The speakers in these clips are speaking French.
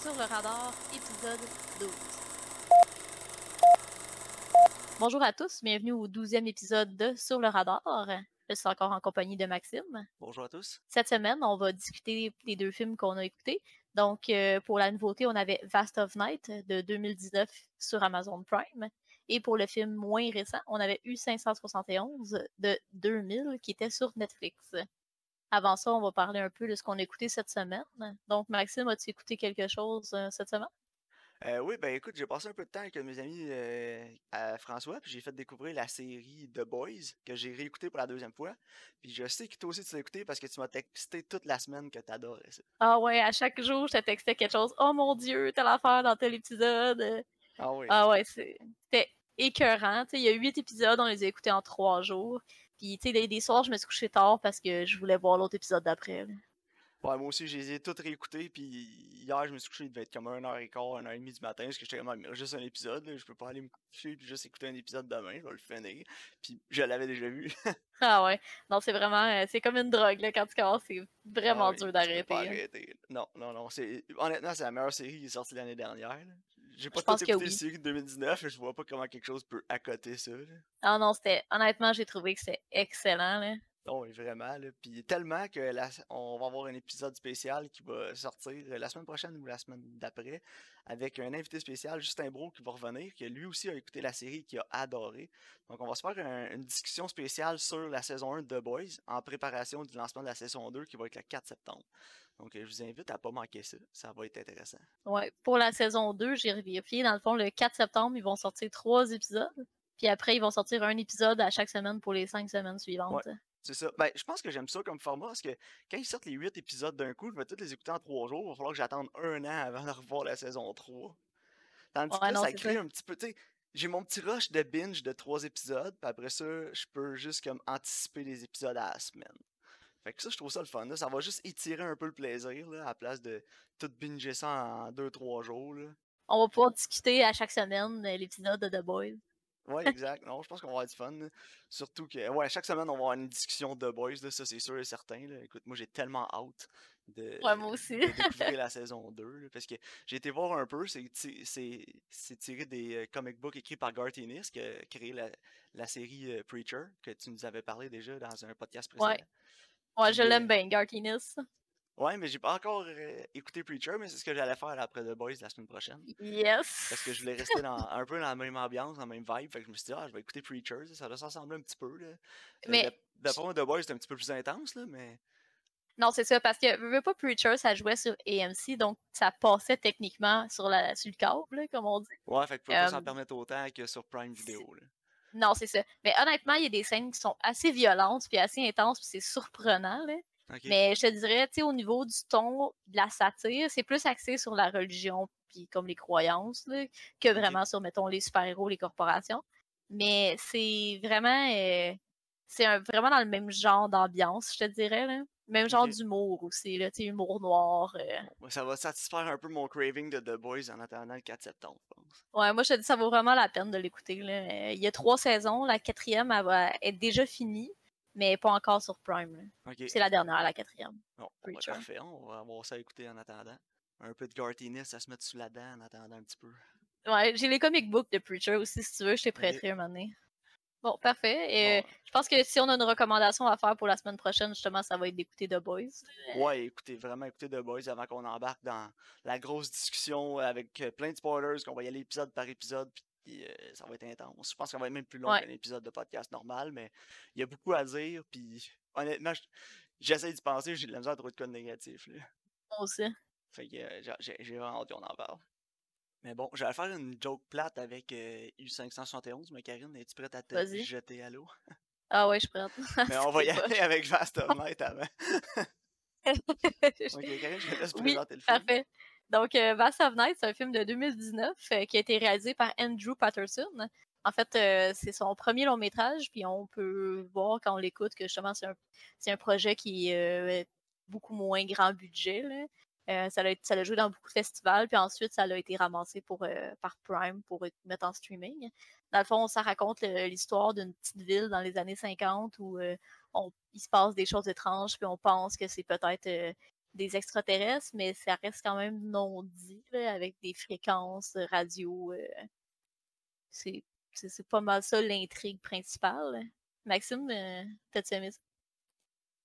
Sur le radar, épisode 12. Bonjour à tous, bienvenue au 12e épisode de Sur le radar. Je suis encore en compagnie de Maxime. Bonjour à tous. Cette semaine, on va discuter les deux films qu'on a écoutés. Donc, euh, pour la nouveauté, on avait Vast of Night de 2019 sur Amazon Prime. Et pour le film moins récent, on avait U571 de 2000 qui était sur Netflix. Avant ça, on va parler un peu de ce qu'on a écouté cette semaine. Donc, Maxime, as-tu écouté quelque chose euh, cette semaine? Euh, oui, ben écoute, j'ai passé un peu de temps avec mes amis euh, à François, puis j'ai fait découvrir la série The Boys, que j'ai réécouté pour la deuxième fois. Puis je sais que toi aussi tu l'as écouté parce que tu m'as texté toute la semaine que t'adorais ça. Ah ouais, à chaque jour, je te textais quelque chose. Oh mon Dieu, telle affaire dans tel épisode. Ah oui. Ah ouais, c'était écœurant. il y a huit épisodes, on les a écoutés en trois jours. Puis, tu sais, des, soirs, je me suis couché tard parce que je voulais voir l'autre épisode d'après. Ouais, moi aussi, je les ai toutes réécoutées, puis hier, je me suis couché, il devait être comme 1h15, 1h30 du matin, parce que j'étais comme, juste un épisode, je peux pas aller me coucher puis juste écouter un épisode demain, je vais le finir. Puis je l'avais déjà vu. ah ouais, non, c'est vraiment, euh, c'est comme une drogue, là, quand tu commences, c'est vraiment ah dur d'arrêter. Non, non, non, honnêtement, c'est la meilleure série qui est sortie l'année dernière. J'ai pas tout écouté la série de 2019, je vois pas comment quelque chose peut accoter ça. Ah non, c'était. Honnêtement, j'ai trouvé que c'était excellent. Là. Non, vraiment. Là. Puis tellement que on va avoir un épisode spécial qui va sortir la semaine prochaine ou la semaine d'après avec un invité spécial, Justin Bro, qui va revenir, qui lui aussi a écouté la série et qui a adoré. Donc on va se faire une discussion spéciale sur la saison 1 de The Boys en préparation du lancement de la saison 2 qui va être le 4 septembre. Donc, je vous invite à pas manquer ça. Ça va être intéressant. Ouais, pour la saison 2, j'ai vérifié. Dans le fond, le 4 septembre, ils vont sortir trois épisodes. Puis après, ils vont sortir un épisode à chaque semaine pour les cinq semaines suivantes. c'est ça. Ben, je pense que j'aime ça comme format parce que quand ils sortent les huit épisodes d'un coup, je vais tous les écouter en trois jours. Il va falloir que j'attende un an avant de revoir la saison 3. Tandis que ça crée un petit peu. J'ai mon petit rush de binge de trois épisodes, puis après ça, je peux juste comme anticiper les épisodes à la semaine. Fait que ça, je trouve ça le fun. Ça va juste étirer un peu le plaisir là, à la place de tout binger ça en 2-3 jours. Là. On va pouvoir discuter à chaque semaine euh, l'épisode de The Boys. Ouais, exact. non, je pense qu'on va avoir du fun. Surtout que, ouais, chaque semaine, on va avoir une discussion de The Boys, là, ça c'est sûr et certain. Là. Écoute, moi j'ai tellement hâte de, découvrir la saison 2. parce que j'ai été voir un peu, c'est tiré des euh, comic books écrits par Garth Ennis, qui a créé la, la série euh, Preacher, que tu nous avais parlé déjà dans un podcast précédent. Ouais. Ouais, je l'aime bien, Gartiness. Ouais, mais j'ai pas encore euh, écouté Preacher, mais c'est ce que j'allais faire après The Boys la semaine prochaine. Yes! Parce que je voulais rester dans, un peu dans la même ambiance, dans la même vibe. Fait que je me suis dit, ah, je vais écouter Preacher, ça doit s'assembler un petit peu. Là. Euh, mais. D'après moi, The Boys, c'est un petit peu plus intense, là, mais. Non, c'est ça, parce que veux pas Preacher, ça jouait sur AMC, donc ça passait techniquement sur, la, sur le câble, comme on dit. Ouais, fait que peut pas s'en permettre autant que sur Prime Video. Là. Non, c'est ça. Mais honnêtement, il y a des scènes qui sont assez violentes, puis assez intenses, puis c'est surprenant, là. Mais je te dirais, tu sais, au niveau du ton, de la satire, c'est plus axé sur la religion, puis comme les croyances, là, que vraiment sur, mettons, les super-héros, les corporations. Mais c'est vraiment... Euh, c'est vraiment dans le même genre d'ambiance, je te dirais, là. Même genre d'humour aussi, là, tu humour noir. Euh. Ça va satisfaire un peu mon craving de The Boys en attendant le 4 septembre, je pense. Ouais, moi je te dis, ça vaut vraiment la peine de l'écouter. Il y a trois saisons, la quatrième elle va être déjà finie, mais pas encore sur Prime. C'est la dernière, la quatrième. Bon, parfait, on va avoir ça à écouter en attendant. Un peu de Gartiness à se mettre sous la dent en attendant un petit peu. Ouais, j'ai les comic books de Preacher aussi, si tu veux, je t'ai prêté un moment donné. Bon, parfait. Et je pense que si on a une recommandation à faire pour la semaine prochaine, justement, ça va être d'écouter The Boys. Ouais, écoutez, vraiment écouter The Boys avant qu'on embarque dans la grosse discussion avec euh, plein de spoilers, qu'on va y aller épisode par épisode, puis euh, ça va être intense. Je pense qu'on va être même plus long qu'un épisode de podcast normal, mais il y a beaucoup à dire, puis honnêtement, j'essaie d'y penser, j'ai de la misère à trouver de code négatif. Là. Moi aussi. Fait que euh, j'ai vraiment hâte qu'on en parle. Mais bon, je vais faire une joke plate avec U571, mais Karine, es-tu prête à te jeter à l'eau? Ah ouais, je suis prête. mais on va y aller avec Vast of Night avant. ok, Karine, je te laisse présenter le film. Parfait. Donc, euh, Vast of Night, c'est un film de 2019 euh, qui a été réalisé par Andrew Patterson. En fait, euh, c'est son premier long métrage, puis on peut voir quand on l'écoute que justement c'est un, un, projet qui est beaucoup moins grand budget. Là. Euh, ça, a, joué dans beaucoup de festivals, puis ensuite, ça a été ramassé pour, euh, par Prime pour mettre en streaming. Dans le fond, ça raconte l'histoire d'une petite ville dans les années 50 où euh, il se passe des choses étranges, puis on pense que c'est peut-être des extraterrestres, mais ça reste quand même non dit, avec des fréquences radio. C'est pas mal ça l'intrigue principale. Maxime, t'as-tu aimé ça?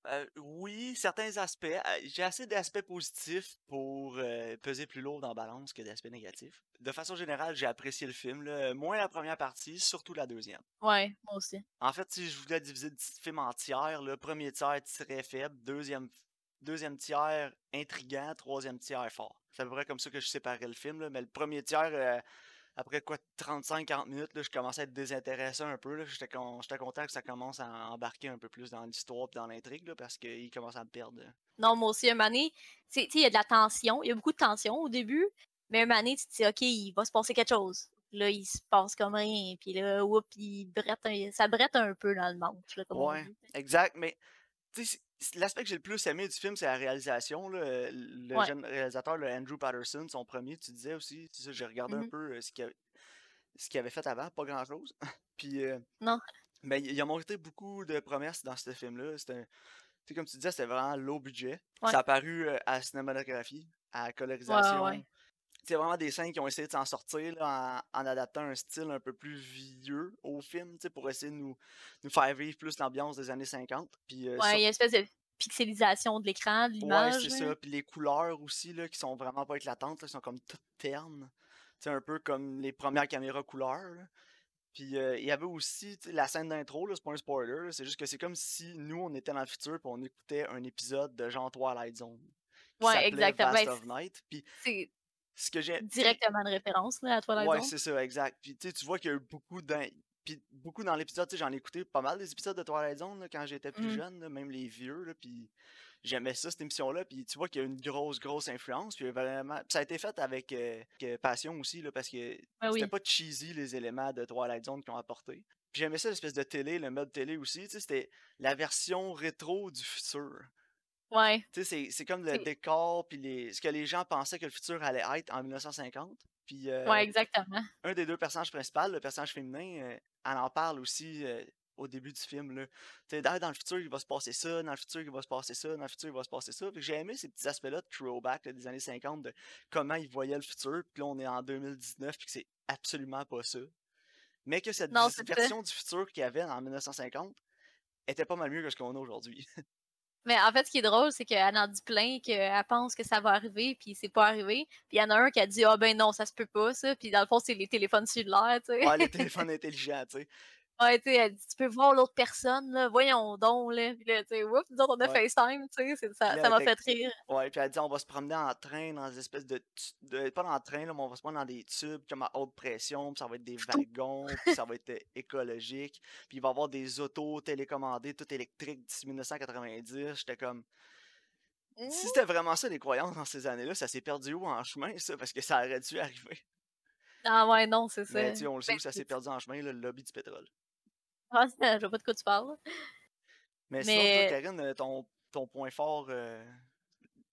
Euh, oui, certains aspects. J'ai assez d'aspects positifs pour peser plus lourd dans la balance que d'aspects négatifs. De façon générale, j'ai apprécié le film. Moins la première partie, surtout la deuxième. Ouais, moi aussi. En fait, si je voulais diviser le film en tiers, le premier tiers très faible, deuxième deuxième tiers intriguant, troisième tiers fort. C'est à peu près comme ça que je séparais le film, mais le premier tiers, euh, après quoi 35-40 minutes, là, je commençais à être désintéressé un peu. J'étais content que ça commence à embarquer un peu plus dans l'histoire et dans l'intrigue parce qu'il commence à me perdre. Non, moi aussi, un donné, il y a de la tension, il y a beaucoup de tension au début, mais un donné, tu te dis, OK, il va se passer quelque chose. Là, il se passe comme rien, puis là, il brette ça brette un peu dans le manche. ouais, exact, mais l'aspect que j'ai le plus aimé du film, c'est la réalisation. Le jeune réalisateur, le Andrew Patterson, son premier, tu disais aussi. J'ai regardé un mmh peu ce qu'il avait fait avant, pas grand chose. Puis, non. Mais il a montré beaucoup de promesses dans ce film-là. C'était, comme tu disais, c'était vraiment low budget. Ça a paru à la cinématographie, à la colorisation c'est vraiment des scènes qui ont essayé de s'en sortir en, adaptant un style un peu plus vieux au film, pour essayer de nous, nous faire vivre plus l'ambiance des années 50. Puis, euh, ouais, il y a une espèce de pixelisation de l'écran, de l'image. Ouais, c'est ça. Puis les couleurs aussi, là, qui sont vraiment pas éclatantes, là, qui sont comme toutes ternes. C'est un peu comme les premières caméras couleurs. Puis euh, il y avait aussi la scène d'intro, c'est pas un spoiler, c'est juste que c'est comme si nous, on était dans le futur et on écoutait un épisode de genre Twilight Zone. Ouais, exactement. Vast of Night. Puis ce que j'ai. Directement de référence là, à Twilight Ouais, c'est ça, exact. Puis tu vois qu'il y a eu beaucoup dans. Puis beaucoup dans l'épisode, j'en ai écouté pas mal des épisodes de Twilight Zone quand j'étais plus mmh. jeune, même les vieux, là, puis j'aimais ça, cette émission-là, puis tu vois qu'il y a une grosse, grosse influence, puis vraiment... ça a été fait avec euh, passion aussi, là, parce que ah c'était pas cheesy, les éléments de Twilight Zone qu'ils ont apporté. Puis j'aimais ça, l'espèce de télé, le mode télé aussi, tu sais, c'était la version rétro du futur. Ouais. Tu sais, c'est comme le décor, puis les, ce que les gens pensaient que le futur allait être en 1950. Puis, euh, ouais, exactement. Un des deux personnages principaux, le personnage féminin, euh, elle en parle aussi euh, au début du film. Là. dans le futur, il va se passer ça, dans le futur, il va se passer ça, dans le futur, il va se passer ça. J'ai aimé ces petits aspects-là de throwback des années 50, de comment ils voyaient le futur, puis là, on est en 2019, puis que c'est absolument pas ça. Mais que cette version du futur qu'il y avait en 1950 était pas mal mieux que ce qu'on a aujourd'hui. Mais en fait, ce qui est drôle, c'est qu'elle en dit plein qu'elle pense que ça va arriver, puis c'est pas arrivé. Puis il y en a un qui a dit Ah ben non, ça se peut pas, ça. Puis dans le fond, c'est les téléphones cellulaires, tu sais. Ouais, les téléphones intelligents, tu sais. Ouais, tu sais, elle dit, tu peux voir l'autre personne, là, voyons donc, là. Puis là, tu sais, oups, nous on a FaceTime, tu sais, ça, ça m'a fait rire. Ouais, puis elle dit, on va se promener en train dans des espèces de, de pas dans le train, là, mais on va se promener dans des tubes comme à haute pression, puis ça va être des wagons, puis ça va être euh, écologique. Puis il va y avoir des autos télécommandées, toutes électriques d'ici 1990. J'étais comme, si c'était vraiment ça les croyances dans ces années-là, ça s'est perdu où en chemin, ça, parce que ça aurait dû arriver. Ah ouais, non, c'est ça. Mais on le sait ben, où ça s'est perdu en chemin, le lobby du pétrole. Ah, je vois pas de quoi tu parles. Mais, sinon, toi, Karine, euh, ton, ton point fort, euh,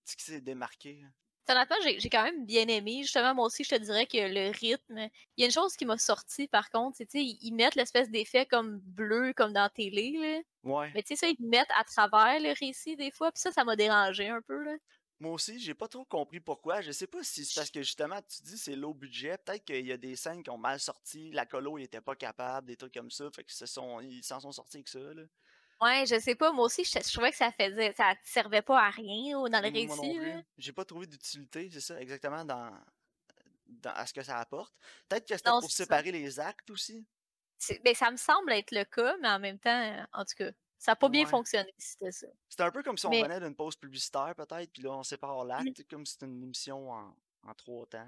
ce qui s'est démarqué? Honnêtement, j'ai quand même bien aimé. Justement, moi aussi, je te dirais que le rythme. Il y a une chose qui m'a sorti, par contre, c'est ils mettent l'espèce d'effet comme bleu, comme dans la télé. Là. Ouais. Mais tu sais, ça, ils mettent à travers le récit des fois, puis ça, ça m'a dérangé un peu. Là. Moi aussi, j'ai pas trop compris pourquoi. Je sais pas si c'est parce que justement, tu dis c'est low budget. Peut-être qu'il y a des scènes qui ont mal sorti. La colo, il était pas capable, des trucs comme ça. Fait que sont, ils s'en sont sortis avec ça. Là. Ouais, je sais pas. Moi aussi, je, trouvais que ça faisait, ça servait pas à rien dans le récit. J'ai pas trouvé d'utilité, c'est ça, exactement dans, dans, à ce que ça apporte. Peut-être que c'était pour séparer les actes aussi. Ben, ça me semble être le cas, mais en même temps, en tout cas, ça n'a pas bien fonctionné, c'était ça. C'était un peu comme si on venait d'une pause publicitaire, peut-être, puis là, on sépare mmh. l'acte, comme si c'était une émission en, en trois temps.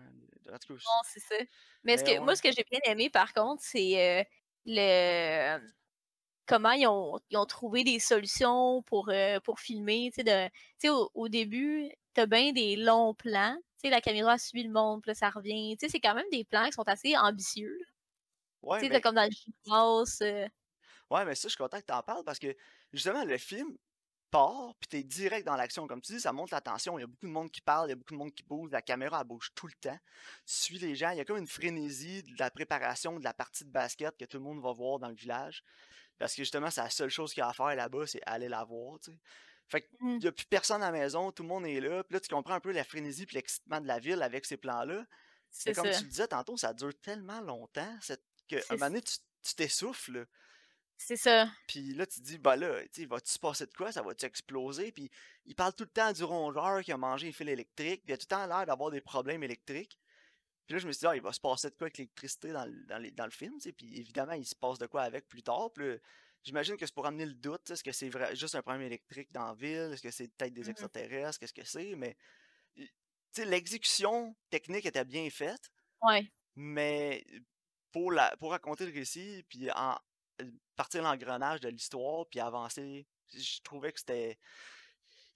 En tout cas, non, c'est ça. Mais, ce que, moi, ce que j'ai bien aimé, par contre, c'est euh, le comment ils ont, ils ont, trouvé des solutions pour, euh, pour filmer. Sais, au, au, début, t'as bien des longs plans. La caméra suit le monde, puis là, ça revient. C'est quand même des plans qui sont assez ambitieux. Ouais, tu sais, comme dans le gymnase. Euh, Ouais, mais ça, je suis content que tu en parles parce que justement, le film part, puis tu es direct dans l'action. Comme tu dis, ça monte la tension. Il y a beaucoup de monde qui parle, il y a beaucoup de monde qui bouge, la caméra elle bouge tout le temps. Tu suis les gens, il y a comme une frénésie de la préparation de la partie de basket que tout le monde va voir dans le village. Parce que justement, c'est la seule chose qu'il y a à faire là-bas, c'est aller la voir. Fait qu'il mmh. n'y a plus personne à la maison, tout le monde est là. Puis là, tu comprends un peu la frénésie et l'excitement de la ville avec ces plans-là. C'est comme tu le disais tantôt, ça dure tellement longtemps qu'à un moment donné, tu t'essouffles. C'est ça. Puis là, tu te dis, bah là, tu va-tu se passer de quoi? Ça va-tu exploser? Puis il parle tout le temps du rongeur qui a mangé un fil électrique. Puis il a tout le temps l'air d'avoir des problèmes électriques. Puis là, je me suis dit, ah, il va se passer de quoi avec l'électricité dans, dans, dans, le film, Puis évidemment, il se passe de quoi avec plus tard. Puis j'imagine que c'est pour amener le doute. Est-ce que c'est juste un problème électrique dans la ville? Est-ce que c'est peut-être des mmh extraterrestres? Qu'est-ce que c'est? Mais, tu sais, l'exécution technique était bien faite. Ouais. Mais pour, la, pour raconter le récit, puis en, partir l'engrenage de l'histoire, puis avancer, je trouvais que c'était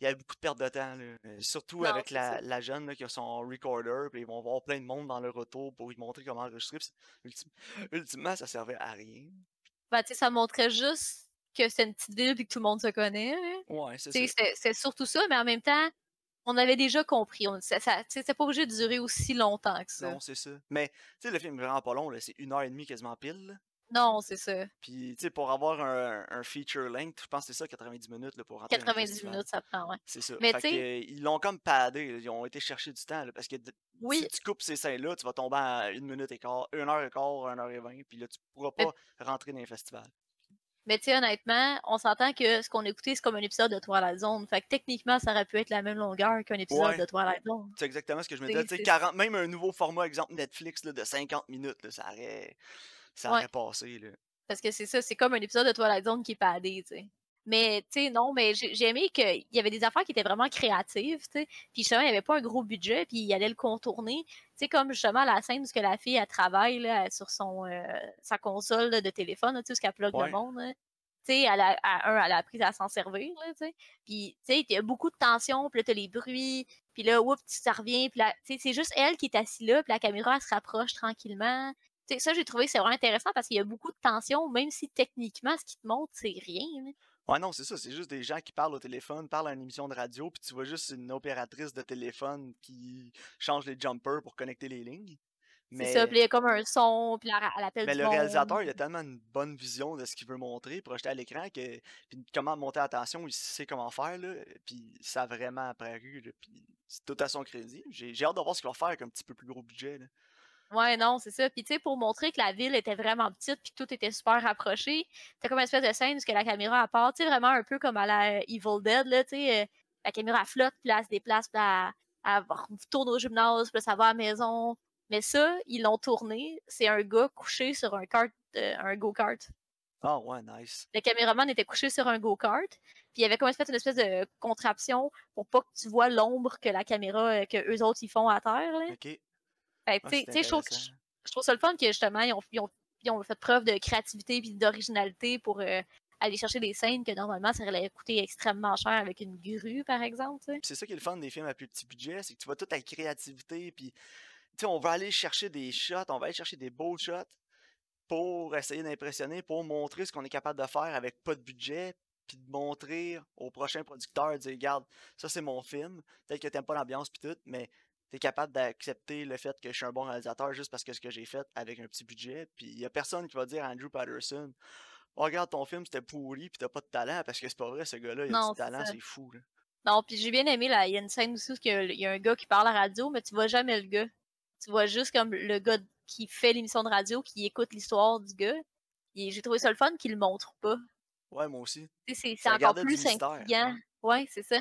il y avait beaucoup de perte de temps. Là. Surtout avec la, la, jeune qui a son recorder, puis ils vont voir plein de monde dans le retour pour lui montrer comment enregistrer. ultimement, ça servait à rien. Ben, tu sais, ça montrait juste que c'est une petite ville et que tout le monde se connaît. Ouais, c'est ça. C'est surtout ça, mais en même temps, on avait déjà compris. On, ça, ça c'est pas obligé de durer aussi longtemps que ça. Non, c'est ça. Mais, tu sais, le film est vraiment pas long, c'est une heure et demie quasiment pile. Non, c'est ça. Puis, tu sais, pour avoir un, un, feature length, je pense que c'est ça, 90 minutes là, pour rentrer 90 minutes, ça prend, ouais. C'est ça. Mais tu ils l'ont comme padé, ils ont été chercher du temps, parce que oui. si tu coupes ces scènes-là, tu vas tomber à une minute et quart, une heure et quart, une heure et vingt, puis là, tu pourras pas rentrer dans les festivals. Mais tu sais, honnêtement, on s'entend que ce qu'on a écouté, c'est comme un épisode de Twilight Zone. Fait que techniquement, ça aurait pu être la même longueur qu'un épisode de Twilight Zone. C'est exactement ce que je me disais. 40, même un nouveau format, exemple Netflix là, de 50 minutes, là, ça aurait, ça aurait passé. Là. Parce que c'est ça, c'est comme un épisode de Twilight Zone qui est padé, tu sais. Mais, tu sais, non, mais j'ai aimé qu'il y avait des affaires qui étaient vraiment créatives, tu sais. Puis justement, il n'y avait pas un gros budget, puis il allait le contourner. Tu sais, comme justement la scène où la fille, elle travaille là, sur son, euh, sa console de téléphone, tu sais, où qu'elle plug le monde. Tu sais, elle a, à, un, elle a appris à s'en servir, tu sais. Puis, tu sais, il y a beaucoup de tension, puis là, t'as les bruits, puis là, oups, ça revient, puis là, tu sais, c'est juste elle qui est assise là, puis la caméra, elle se rapproche tranquillement ça, j'ai trouvé que c'est vraiment intéressant parce qu'il y a beaucoup de tension, même si techniquement, ce qui te montre, c'est rien. Ouais, non, c'est ça. C'est juste des gens qui parlent au téléphone, parlent à une émission de radio, puis tu vois juste une opératrice de téléphone qui change les jumpers pour connecter les lignes. C'est ça, puis il y a comme un son, puis elle appelle Mais le réalisateur, il a tellement une bonne vision de ce qu'il veut montrer, projeter à l'écran, que puis comment monter la tension, il sait comment faire, là, puis ça a vraiment apparu, puis c'est tout à son crédit. J'ai hâte de voir ce qu'il va faire avec un petit peu plus gros budget. Là. Ouais, non, c'est ça. Puis, tu sais, pour montrer que la ville était vraiment petite puis que tout était super rapproché, c'est comme une espèce de scène où la caméra part, tu sais, vraiment un peu comme à la Evil Dead, là, tu sais, euh, la caméra flotte, puis elle se déplace, puis elle, tourne au gymnase, puis ça va à la maison. Mais ça, ils l'ont tourné, c'est un gars couché sur un kart, euh, un go-kart. Oh, ouais, nice. Le caméraman était couché sur un go-kart, puis il y avait comme une espèce de contraption pour pas que tu vois l'ombre que la caméra, euh, que eux autres, ils font à terre, là. OK. Fait je trouve, ça le fun que justement, ils ont, fait preuve de créativité et d'originalité pour euh, aller chercher des scènes que normalement ça aurait coûté extrêmement cher avec une grue, par exemple. C'est ça qui est le fun des films à plus petit budget, c'est que tu vois toute la créativité, puis on va aller chercher des shots, on va aller chercher des beaux shots pour essayer d'impressionner, pour montrer ce qu'on est capable de faire avec pas de budget, puis de montrer au prochain producteur, de dire, regarde, ça c'est mon film, peut-être que t'aimes pas l'ambiance puis tout, mais t'es capable d'accepter le fait que je suis un bon réalisateur juste parce que ce que j'ai fait avec un petit budget. Puis il y a personne qui va dire à Andrew Patterson oh, regarde ton film, c'était pourri, puis t'as pas de talent, parce que c'est pas vrai, ce gars-là, il a du talent, c'est fou. Là. Non, puis j'ai bien aimé, là, il y a une scène aussi où il y a un gars qui parle à la radio, mais tu vois jamais le gars. Tu vois juste comme le gars qui fait l'émission de radio, qui écoute l'histoire du gars. Et j'ai trouvé ça le fun qu'il le montre pas. Ouais, moi aussi. C'est encore plus intriguant. Ouais, c'est ça.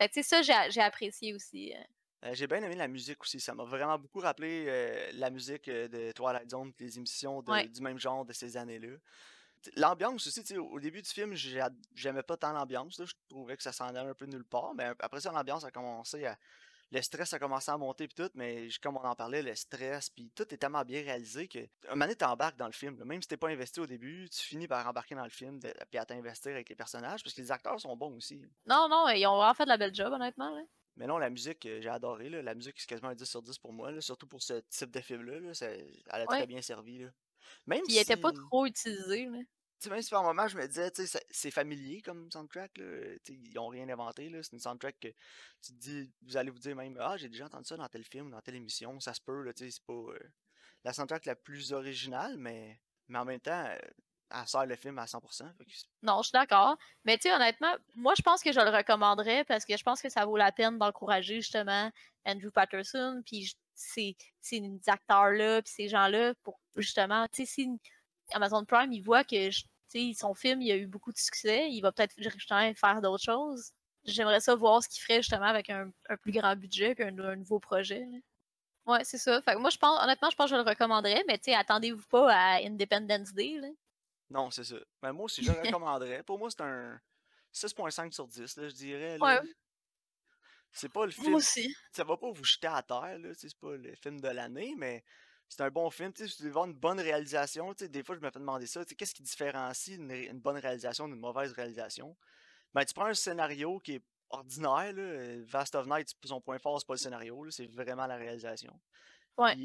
Fait sais, ça, j'ai apprécié aussi. Euh. Euh, j'ai bien aimé la musique aussi. Ça m'a vraiment beaucoup rappelé euh, la musique euh, de Twilight Zone, les émissions du même genre de ces années-là. L'ambiance aussi, au début du film, j'aimais pas tant l'ambiance. Je trouvais que ça s'en allait un peu nulle part. Mais après ça, l'ambiance a commencé à. Le stress a commencé à monter puis tout, mais comme on en parlait, le stress, puis tout est tellement bien réalisé que un moment t'embarques dans le film. Même si t'es pas investi au début, tu finis par embarquer dans le film puis à t'investir avec les personnages parce que les acteurs sont bons aussi. Non, non, ils ont vraiment fait de la belle job, honnêtement. Mais non, la musique, euh, j'ai adoré. La musique, c'est quasiment un 10 sur 10 pour moi, surtout pour ce type de film-là. elle a très bien servi. Là. Même il était pas trop utilisé. même si par moment, je me disais, c'est familier comme soundtrack. Là. Ils n'ont rien inventé. C'est une soundtrack que tu dis, vous allez vous dire même, ah, j'ai déjà entendu ça dans tel film, dans telle émission. Ça se peut. C'est pas euh, la soundtrack la plus originale, mais, mais en même temps, euh, elle sert le film à 100%. Non, je suis d'accord. Mais tu sais, honnêtement, moi, je pense que je le recommanderais parce que je pense que ça vaut la peine d'encourager justement Andrew Patterson, puis ces, acteurs-là, puis ces gens-là, pour justement, tu sais, si Amazon Prime, il voit que son film, il a eu beaucoup de succès, il va peut-être justement faire d'autres choses. J'aimerais ça voir ce qu'il ferait justement avec un, plus grand budget puis un, nouveau projet. Ouais, c'est ça. Fait moi, je pense, honnêtement, je pense que je le recommanderais, mais tu attendez-vous pas à Independence Day. Là. Non, c'est ça. Mais moi aussi, je le recommanderais. Pour moi, c'est un 6.5 sur 10, là, je dirais. Ouais. C'est pas le film. Moi aussi. Ça va pas vous jeter à terre, là. C'est pas le film de l'année, mais c'est un bon film. Tu sais, voir une bonne réalisation. Tu sais, des fois, je me fais demander ça. Tu sais, qu'est-ce qui différencie une, bonne réalisation d'une mauvaise réalisation? Ben, tu prends un scénario qui est ordinaire, là. Vast of Night, son point fort, c'est pas le scénario, c'est vraiment la réalisation. Ouais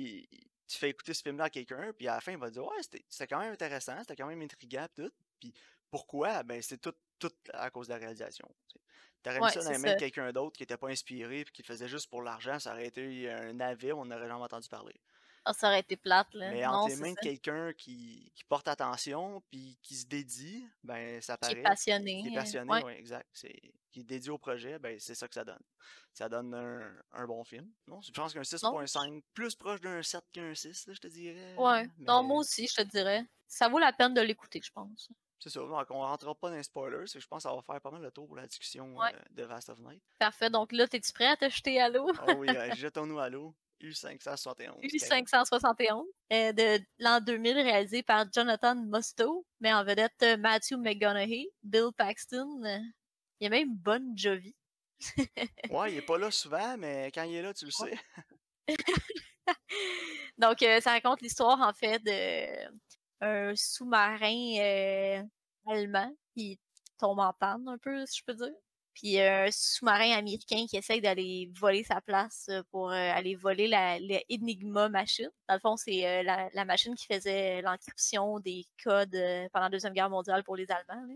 tu fais écouter ce film-là à quelqu'un, puis à la fin, il va dire Ouais, c'était quand même intéressant, c'était quand même intriguant, tout. Puis pourquoi? Ben, c'est tout, tout à cause de la réalisation. T'aurais mis ça dans les mains de quelqu'un d'autre qui était pas inspiré, puis qui le faisait juste pour l'argent, ça aurait été un navet, on n'aurait jamais entendu parler. Ah, ça aurait été plate, là. Mais entre les mains de quelqu'un qui, qui, porte attention, puis qui se dédie, ben, ça paraît. Qui est passionné. Qui est passionné, oui, exact. Qui est dédié au projet, ben, c'est ça que ça donne. Ça donne un, un bon film. Non, je pense qu'un 6.5, plus proche d'un 7 qu'un 6, je te dirais. Ouais. Non, moi aussi, je te dirais. Ça vaut la peine de l'écouter, je pense. C'est ça. Donc, on rentrera pas dans les spoilers. Je pense que ça va faire pas mal le tour pour la discussion euh, de Vast of Night. Parfait. Donc là, es-tu prêt à te jeter à l'eau? oh oui, jetons-nous à l'eau. U571. U571 euh, de l'an 2000 réalisé par Jonathan Musto, mais en vedette euh, Matthew McGonaghy, Bill Paxton. Euh, il y a même Bon Jovi. ouais, il est pas là souvent, mais quand il est là, tu le sais. Donc, ça raconte l'histoire, en fait, d'un sous-marin allemand qui tombe en panne, un peu, si je peux dire puis un sous-marin américain qui essaye d'aller voler sa place pour aller voler la, Enigma machine. Dans le fond, c'est la, machine qui faisait l'encryption des codes pendant la Deuxième Guerre mondiale pour les Allemands. Là.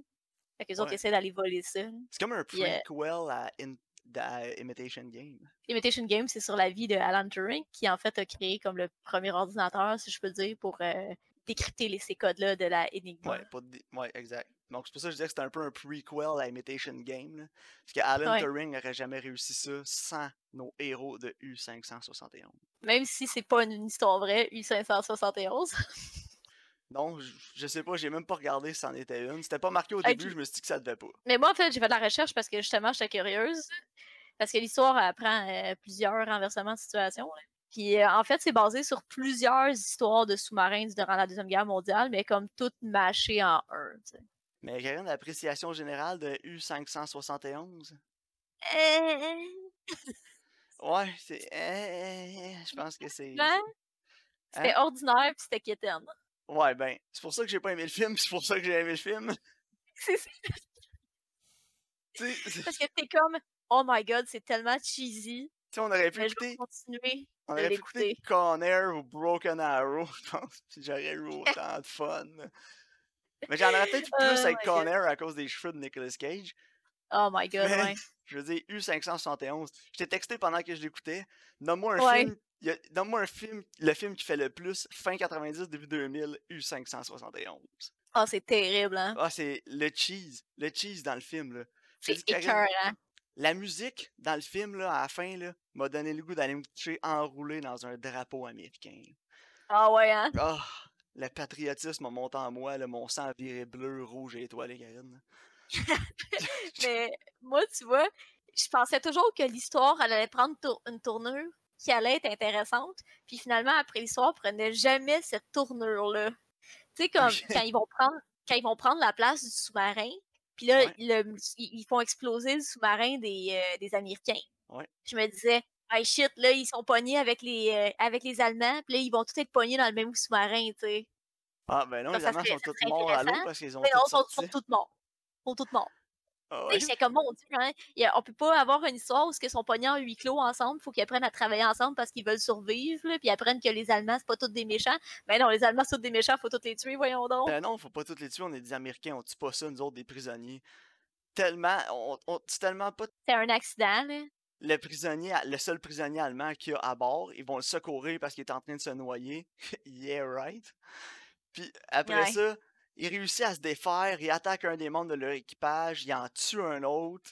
Fait qu'eux autres essaient d'aller voler ça. C'est comme un prequel à, Imitation Game. Imitation Game, c'est sur la vie de Alan Turing, qui en fait a créé comme le premier ordinateur, si je peux dire, pour décrypter ces codes-là de la Enigma. Ouais, ouais, exact. Donc, c'est pour ça que je disais que c'était un peu un prequel à Imitation Game. parce que Alan Turing n'aurait jamais réussi ça sans nos héros de U571. Même si c'est pas une histoire vraie, U571. non, je, sais pas, j'ai même pas regardé si c'en était une. C'était pas marqué au début, je me suis dit que ça devait pas. Mais moi, en fait, j'ai fait de la recherche parce que justement, j'étais curieuse. Parce que l'histoire apprend euh, plusieurs renversements de situation. Puis euh, en fait, c'est basé sur plusieurs histoires de sous-marins durant la Deuxième Guerre mondiale, mais comme toutes mâchées en un. Mais Karine, l'appréciation générale de U571? ouais, c'est. je pense que c'est. C'était hein? ordinaire puis c'était quétaine. Ouais, ben, c'est pour ça que j'ai pas aimé le film, c'est pour ça que j'ai aimé le film. C'est ça. Parce que t'es comme, oh my god, c'est tellement cheesy. Tu on aurait pu écouter. continuer. On aurait pu écouter Con Air ou Broken Arrow, je pense, j'aurais eu autant de fun. Mais j'en aurais peut-être plus oh avec Conner à cause des cheveux de Nicolas Cage. Oh my god, ouais. Je veux dire, U571. Je t'ai texté pendant que je l'écoutais. Donne-moi un film. Donne-moi un film, le film qui fait le plus, fin 90, début 2000, U571. Ah, oh, c'est terrible, hein? Ah, c'est le cheese. Le cheese dans le film, là. C'est écœurant. La musique dans le film, là, à la fin, là, m'a donné le goût d'aller me coucher enroulé dans un drapeau américain. Ah ouais, hein? Ah! Le patriotisme monte en moi, le mon sang viré bleu, rouge et étoilé, Karine. Mais moi, tu vois, je pensais toujours que l'histoire allait prendre une tournure qui allait être intéressante. Puis finalement, après l'histoire, prenait jamais cette tournure-là. Tu sais, comme quand ils vont prendre quand ils vont prendre la place du sous-marin, puis là, ils font exploser le sous-marin des, euh, des Américains. Je me disais, hey shit, là, ils sont pognés avec les, euh, avec les Allemands, puis là, ils vont tous être pognés dans le même sous-marin, tu sais. Ah, ben non, les Allemands sont tous morts à l'eau parce qu'ils ont. Mais non, ils sont, sont tous morts. Ils sont tous morts. Ah ouais? C'est comme, mon Dieu, hein, on peut pas avoir une histoire où ils sont pognés en huis clos ensemble, faut qu'ils apprennent à travailler ensemble parce qu'ils veulent survivre, là, puis apprennent que les Allemands, c'est pas tous des méchants. Mais ben non, les Allemands, c'est tous des méchants, faut tous les tuer, voyons donc. Ben non, faut pas tous les tuer, on est des Américains, on tue pas ça, nous autres, des prisonniers. Tellement, on, on tellement pas. C'est un accident, là le prisonnier, le seul prisonnier allemand qu'il y a à bord, ils vont le secourir parce qu'il est en train de se noyer. yeah, right? Puis après ça, il réussit à se défaire, il attaque un des membres de leur équipage, il en tue un autre.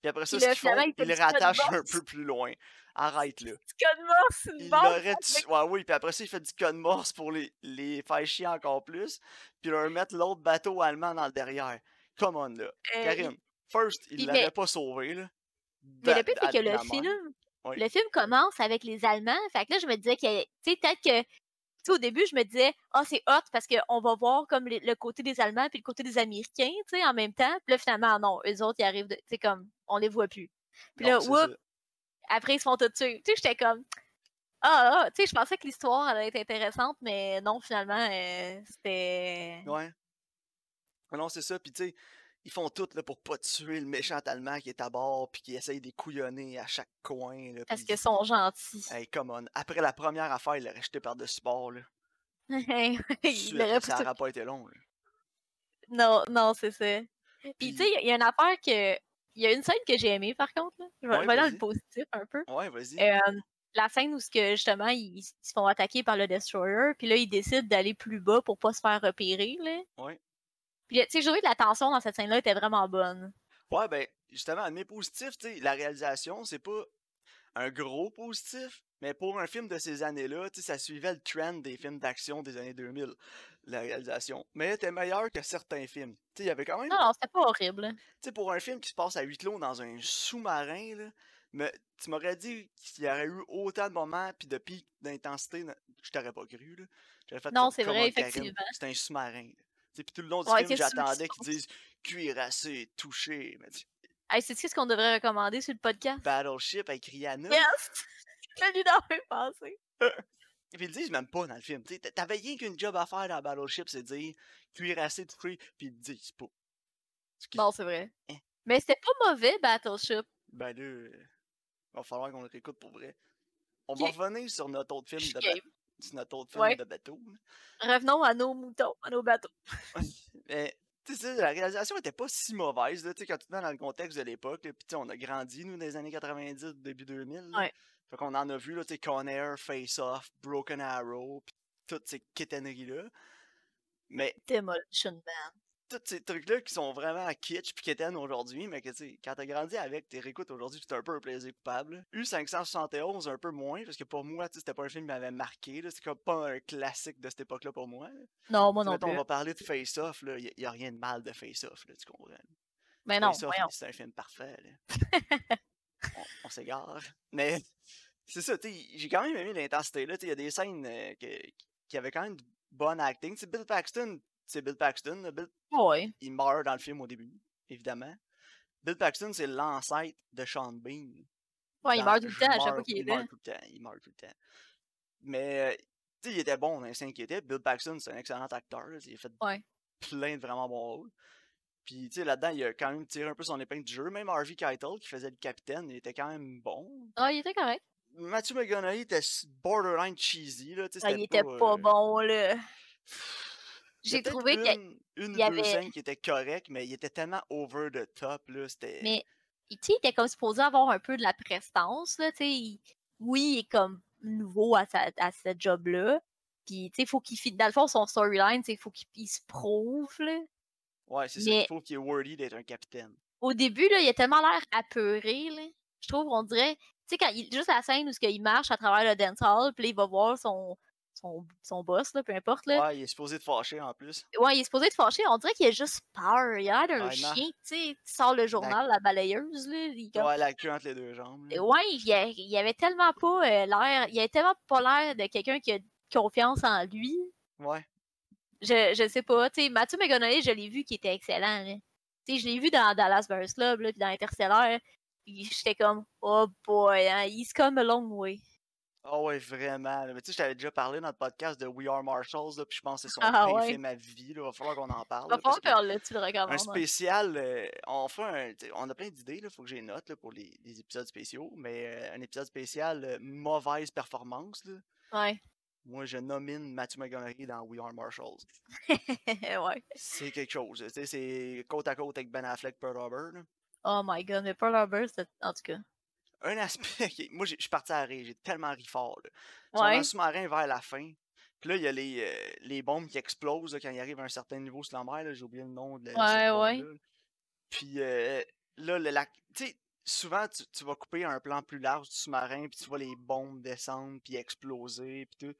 Puis après ça, ce qu'ils font, il le rattache un peu plus loin. Arrête là. Du code morse, il aurait tué. Ouais, oui, puis après ça, il fait du code morse pour les, les faire chier encore plus. Puis leur mettre l'autre bateau allemand dans le derrière. Come on là. Euh, Karim, first, il l'avait pas sauvé là. Mais le pire, c'est que le film, le film commence avec les Allemands. Fait que là, je me disais que, tu sais, peut-être que au début, je me disais, ah, oh, c'est hot parce qu'on va voir comme le côté des Allemands puis le côté des Américains, tu sais, en même temps. Puis là, finalement, non, eux autres, ils arrivent, tu sais, comme, on les voit plus. Puis là, whoop, après, ils se font tout tuer. Tu sais, j'étais comme, ah, ah, tu sais, je pensais que l'histoire allait être intéressante, mais non, finalement, euh, c'était. Ouais. Non, c'est ça. Puis, tu sais, ils font tout là, pour pas tuer le méchant allemand qui est à bord puis qui essaye de couillonner à chaque coin. Là, Parce qu'ils sont gentils. Hey, come on. Après la première affaire, il l'a jeté par-dessus bord. Là. ça n'aurait pas été long. Là. Non, non, c'est ça. Puis, tu sais, il y a une affaire que. Il y a une scène que j'ai aimée, par contre. Là. Je vais, ouais, dans le positif un peu. Ouais, vas-y. Euh, la scène où, que, justement, ils, se font attaquer par le Destroyer, puis là, ils décident d'aller plus bas pour pas se faire repérer. Là. Ouais. Puis, tu sais, je de la tension dans cette scène-là était vraiment bonne. Ouais, ben, justement, un positifs, tu sais, la réalisation, c'est pas un gros positif, mais pour un film de ces années-là, tu sais, ça suivait le trend des films d'action des années 2000, la réalisation. Mais elle était meilleure que certains films. Tu sais, il y avait quand même. Non, non, c'était pas horrible. Tu sais, pour un film qui se passe à huis clos dans un sous-marin, là, mais tu m'aurais dit qu'il y aurait eu autant de moments puis de pics d'intensité, je t'aurais pas cru, là. Fait non, c'est vrai, effectivement. C'est un sous-marin. Puis tout le long du film, j'attendais qu'ils disent cuirassé, touché. Mais hey, c'est ce qu'on devrait recommander sur le podcast? Battleship avec Rihanna. Yes! J'ai dû d'en penser. Puis ils le disent même pas dans le film. T'avais rien qu'une job à faire dans Battleship, c'est dire cuirassé, touché, puis ils le disent pas. Non, c'est vrai. Hein? Mais c'était pas mauvais, Battleship. Ben là, il va falloir qu'on le réécoute pour vrai. On va revenir sur notre autre film de, c'est notre autre film de bateau. Revenons à nos moutons, à nos bateaux. Mais, tu sais, la réalisation était pas si mauvaise, là, quand tu te mets dans le contexte de l'époque. Puis, on a grandi, nous, dans les années 90, début 2000. Ouais. Fait qu'on en a vu, là, tu sais, Conair, Face Off, Broken Arrow, puis toutes ces quétaneries-là. Mais. Demolition Man tous ces trucs-là qui sont vraiment kitsch puis quétaines aujourd'hui, mais que tu sais, quand t'as grandi avec, tes réécoutes aujourd'hui, c'est un peu un plaisir coupable. U571, un peu moins, parce que pour moi, c'était pas un film qui m'avait marqué, c'est comme pas un classique de cette époque-là pour moi. Non, moi non plus. On va parler de Face Off, là, y, a rien de mal de Face Off, là, tu comprends? Mais non, c'est un film parfait, on, s'égare. Mais c'est ça, tu j'ai quand même aimé l'intensité, là, il y a des scènes euh, qui avaient quand même de bonne acting. T'sais, Bill Paxton, c'est Bill Paxton. Bill, Il meurt dans le film au début, évidemment. Bill Paxton, c'est l'ancêtre de Sean Bean. Ouais, il meurt tout le temps à chaque fois qu'il est là. Il meurt tout le temps, il meurt tout le temps. Mais, tu sais, il était bon dans les était. Bill Paxton, c'est un excellent acteur. Il a fait plein de vraiment bons rôles. Puis, tu sais, là-dedans, il a quand même tiré un peu son épingle du jeu. Même Harvey Keitel, qui faisait le capitaine, il était quand même bon. Ah, il était correct. Matthew McConaughey était borderline cheesy, là. Ah, il était pas, euh, bon, là. J'ai trouvé qu'il une, y avait... scènes qui était correcte, mais il était tellement over the top, là, c'était... Mais, il était comme supposé avoir un peu de la prestance, là, tu sais. Oui, il est comme nouveau à, sa, à ce job-là. Puis, tu sais, il faut qu'il... Dans le fond, son storyline, il faut qu'il se prouve, là. Ouais, c'est ça, il faut qu'il est worthy d'être un capitaine. Au début, là, il a tellement l'air apeuré, là. Je trouve, on dirait... Tu sais, quand il, juste la scène où il marche à travers le dance hall, puis il va voir son, son, son boss, là, peu importe. Là. Ouais, il est supposé te fâcher en plus. Ouais, il est supposé te fâcher. On dirait qu'il a juste peur. Il a l'air d'un chien, tu sais. Tu sors le journal, la, balayeuse. Là, il, Ouais, la queue entre les deux jambes. Ouais, il, il avait tellement pas euh, l'air. Il avait tellement pas l'air de quelqu'un qui a confiance en lui. Ouais. Je, je sais pas. Tu sais, Mathieu McConaughey, je l'ai vu qui était excellent. Tu sais, je l'ai vu dans Dallas Burst Club, là, puis dans Interstellar. J'étais comme, oh boy, hein, he's come a long way. Oh ouais, vraiment. Mais tu sais, je t'avais déjà parlé dans notre podcast de We Are Marshalls, là, puis je pense que c'est son ah, film à vie. Là. Il va falloir qu'on en parle. Il va falloir que tu le recommandes. Un spécial, euh, on fait un, on a plein d'idées, il faut que j'ai note là, pour les, les, épisodes spéciaux, mais euh, un épisode spécial euh, mauvaise performance. Là. Ouais. Moi, je nomine Matthew McConaughey dans We Are Marshalls. ouais. C'est quelque chose. C'est côte à côte avec Ben Affleck, Pearl Harbor. Oh my god, mais Pearl Harbor, en tout cas un aspect. Moi, je suis parti à rire. J'ai tellement ri fort. Là. Ouais. un sous-marin vers la fin. Puis là, il y a les, euh, les bombes qui explosent quand il arrive à un certain niveau sur la mer. J'ai oublié le nom de la Ouais, ouais. Puis euh, là, le lac. Tu sais, souvent, tu, vas couper un plan plus large du sous-marin, puis tu vois les bombes descendre, puis exploser, puis tout.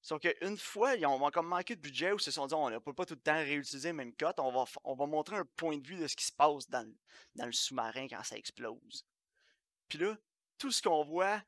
Sauf qu'une fois, ils ont, comme manqué de budget, où ils se sont dit, on ne peut pas tout le temps réutiliser même cote, on va, on va montrer un point de vue de ce qui se passe dans, dans le sous-marin quand ça explose. Puis là, tout ce qu'on voit,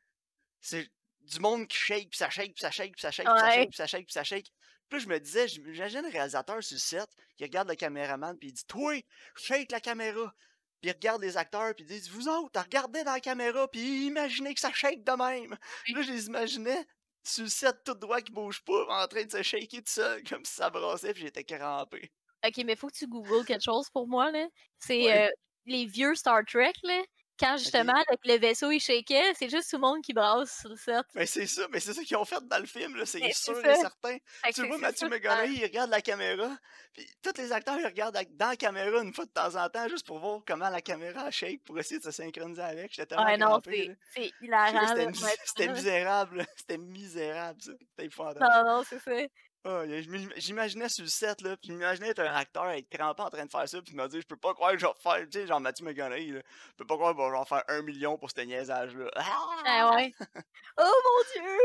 c'est du monde qui shake, puis ça shake, puis ça shake, puis ça shake, puis ça shake, puis ça shake, puis ça shake. Puis je me disais, j'imagine le réalisateur sur le set qui regarde le caméraman, puis il dit Toi, shake la caméra. Puis il regarde les acteurs, puis il dit Vous autres, regardez dans la caméra, puis imaginez que ça shake de même. Là, je les imaginais sur le set tout droit qui bouge pas, en train de se shaker tout seul, comme si ça brassait, puis j'étais crampé. Ok, mais faut que tu googles quelque chose pour moi, là. C'est euh, les vieux Star Trek, là quand justement avec le vaisseau il shakeait, c'est juste tout le monde qui brasse sur le set. Mais c'est ça, mais c'est ça qu'ils ont fait dans le film, c'est sûr et certain. tu vois Mathieu McConaughey, il regarde la caméra, puis tous les acteurs ils regardent dans la caméra une fois de temps en temps juste pour voir comment la caméra shake pour essayer de se synchroniser avec. J'étais tellement ouais, non, c'est hilarant. C'était misérable, c'était misérable ça. C'était. Non, non, c'est ça. Ah, j'imaginais sur le set, là, puis j'imaginais être un acteur, être crampé en train de faire ça, puis me dire, je peux pas croire que je vais faire, tu sais, genre Mathieu McConaughey, là, je peux pas croire que je vais faire un million pour ce niaisage-là. Ah! ah ouais. oh mon dieu!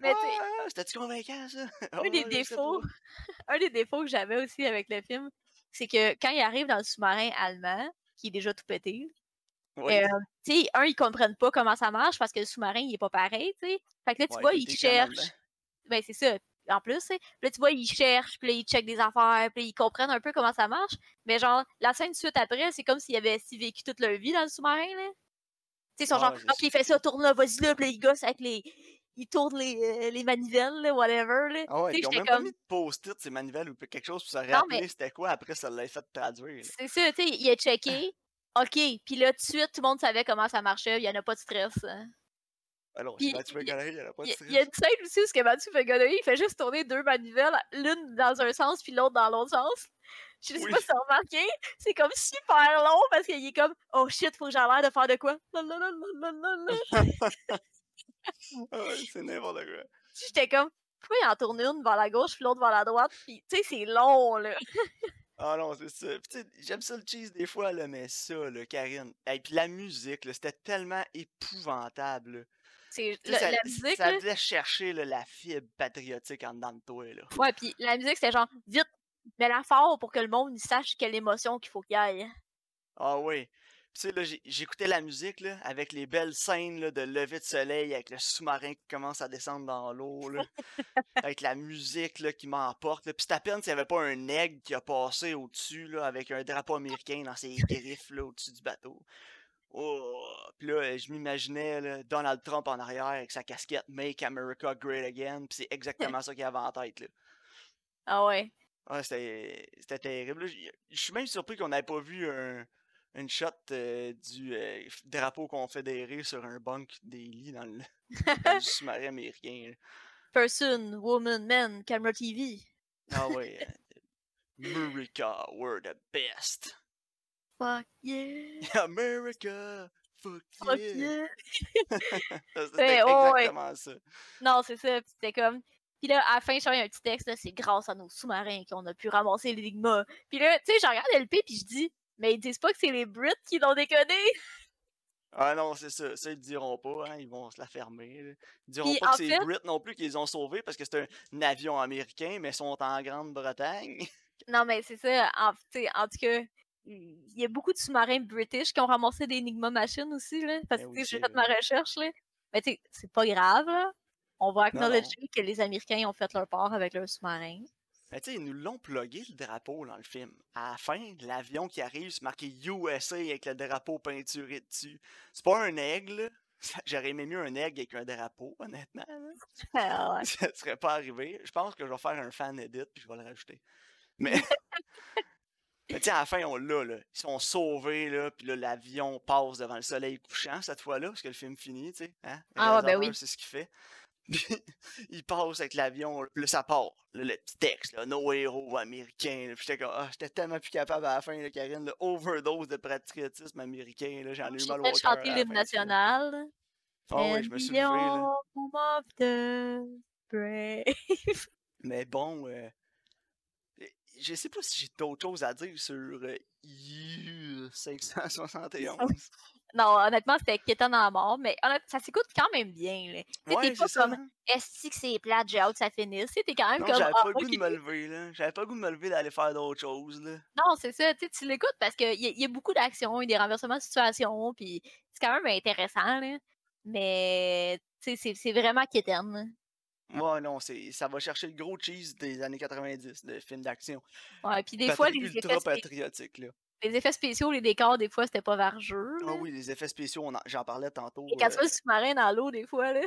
Mais ah, C'était-tu convaincant, ça? un des défauts, un des défauts que j'avais aussi avec le film, c'est que quand il arrive dans le sous-marin allemand, qui est déjà tout pété, euh, tu sais, un, ils comprennent pas comment ça marche parce que le sous-marin, il est pas pareil, tu sais. Fait que là, tu vois, ils cherchent. Ben, c'est ça en plus, Puis là, tu vois, ils cherchent, puis là, ils checkent des affaires, puis ils comprennent un peu comment ça marche. Mais genre, la scène suite après, c'est comme s'ils avaient si vécu toute leur vie dans le sous-marin, là. Tu sais, ils sont genre, ok, il fait ça, tourne là, vas-y là, puis là, ils gossent avec les. Ils tournent les, euh, les manivelles, là, whatever, là. Ah ouais, ils ont même comme... pas mis de post-it, ces manivelles, ou quelque chose pour se rappeler mais... c'était quoi, après, ça l'a fait traduire. C'est ça, tu sais, il a checké. ok, puis là, tout de suite, tout le monde savait comment ça marchait, il y en a pas de stress. Hein. Alors, ah Mathieu McConaughey, il n'y a pas de Il y a une scène aussi où Mathieu McConaughey, il fait juste tourner deux manivelles, l'une dans un sens puis l'autre dans l'autre sens. Je sais pas si t'as remarqué, c'est comme super long parce qu'il est comme Oh shit, faut que j'ai l'air de faire de quoi? ah c'est n'importe quoi. J'étais comme Pourquoi il en tourne une vers la gauche puis l'autre vers la droite? Puis tu sais, c'est long là. ah non, c'est ça. J'aime ça le cheese des fois, là, mais ça, là, Karine. Et puis la musique, c'était tellement épouvantable. C'est la, musique. Ça chercher la fibre patriotique en dedans de toi. Là. Ouais, puis la musique, c'était genre, vite, mets la fort pour que le monde sache quelle émotion qu'il faut qu'il y ait. Ah oui. Tu sais, là, j'écoutais la musique, là, avec les belles scènes là, de lever de soleil, avec le sous-marin qui commence à descendre dans l'eau, là, avec la musique là, qui m'emporte. Puis c'est à peine s'il n'y avait pas un aigle qui a passé au-dessus, là, avec un drapeau américain dans ses griffes, là, au-dessus du bateau. Oh! Puis là, je m'imaginais Donald Trump en arrière avec sa casquette Make America Great Again. Puis c'est exactement ça qu'il avait en tête. Là. Ah ouais? Ouais, c'était terrible. Je suis même surpris qu'on n'ait pas vu un, une shot euh, du euh, drapeau confédéré sur un bunk des lits dans le, sous-marin américain. Person, woman, man, camera TV. Ah ouais. America, we're the best. Fuck yeah. America. Fuck, Fuck yeah. C'était exactement ça. Non, c'est ça. C'était comme. Puis là, à la fin, je un petit texte, c'est grâce à nos sous-marins qu'on a pu ramasser l'énigma. Puis là, tu sais, je regarde LP puis je dis, mais ils disent pas que c'est les Brits qui l'ont déconné. Ah non, c'est ça. Ça, ils diront pas, hein. Ils vont se la fermer. Ils diront pas que c'est les Brits non plus qu'ils ont sauvé parce que c'est un avion américain, mais ils sont en Grande-Bretagne. Non, mais c'est ça. En, en tout cas, il y a beaucoup de sous-marins british qui ont ramassé des Enigma Machines aussi, là, parce ben que j'ai fait ma recherche. Là. Mais tu c'est pas grave. Là. On va acknowledger que les Américains ont fait leur part avec leur sous-marin. Mais tu sais, ils nous l'ont plugué le drapeau dans le film. À la fin, l'avion qui arrive, c'est marqué USA avec le drapeau peinturé dessus. C'est pas un aigle. J'aurais aimé mieux un aigle avec un drapeau, honnêtement. Ah ouais. Ça serait pas arrivé. Je pense que je vais faire un fan edit puis je vais le rajouter. Mais Mais tu à la fin, on l'a, là. Ils sont sauvés, là, puis là, l'avion passe devant le soleil couchant cette fois-là, parce que le film finit, tu sais. Hein? Ah ouais, ben oui. C'est ce qu'il fait. Puis, il passe avec l'avion, là, ça part. le petit texte, là, nos héros américains. Puis j'étais comme, ah, j'étais tellement plus capable à la fin, là, Karine, le overdose de patriotisme américain, là, j'en ai eu mal au cœur. chanter l'hymne national. Ah oh, oui, je me suis levé, là. Brave. Mais bon, euh, je sais pas si j'ai d'autres choses à dire sur euh, 571. Non, honnêtement, c'était inquiétant dans la mort, mais ça s'écoute quand même bien. Là. Ouais, t'es pas ça, comme hein. est-ce que c'est plate, j'ai hâte que ça finisse. T'es quand même Non, comme. j'avais Ah, pas le goût de me lever, là. J'avais pas le goût de me lever d'aller faire d'autres choses, là. Non, c'est ça. Tu sais, tu l'écoutes parce qu'il y, a- y a beaucoup d'actions, il y a des renversements de situation, puis c'est quand même intéressant. Là. Mais tu sais, c'est- c'est vraiment quétaine. Ouais, non, c'est, ça va chercher le gros cheese des années 90 de films d'action. Ouais, puis des fois, les ultra effets, spé- patriotique, là. les effets spéciaux, les décors, des fois, c'était pas vargeux. Ah oui, les effets spéciaux, j'en parlais tantôt. Et quand tu euh, vois le sous-marin dans l'eau, des fois, là.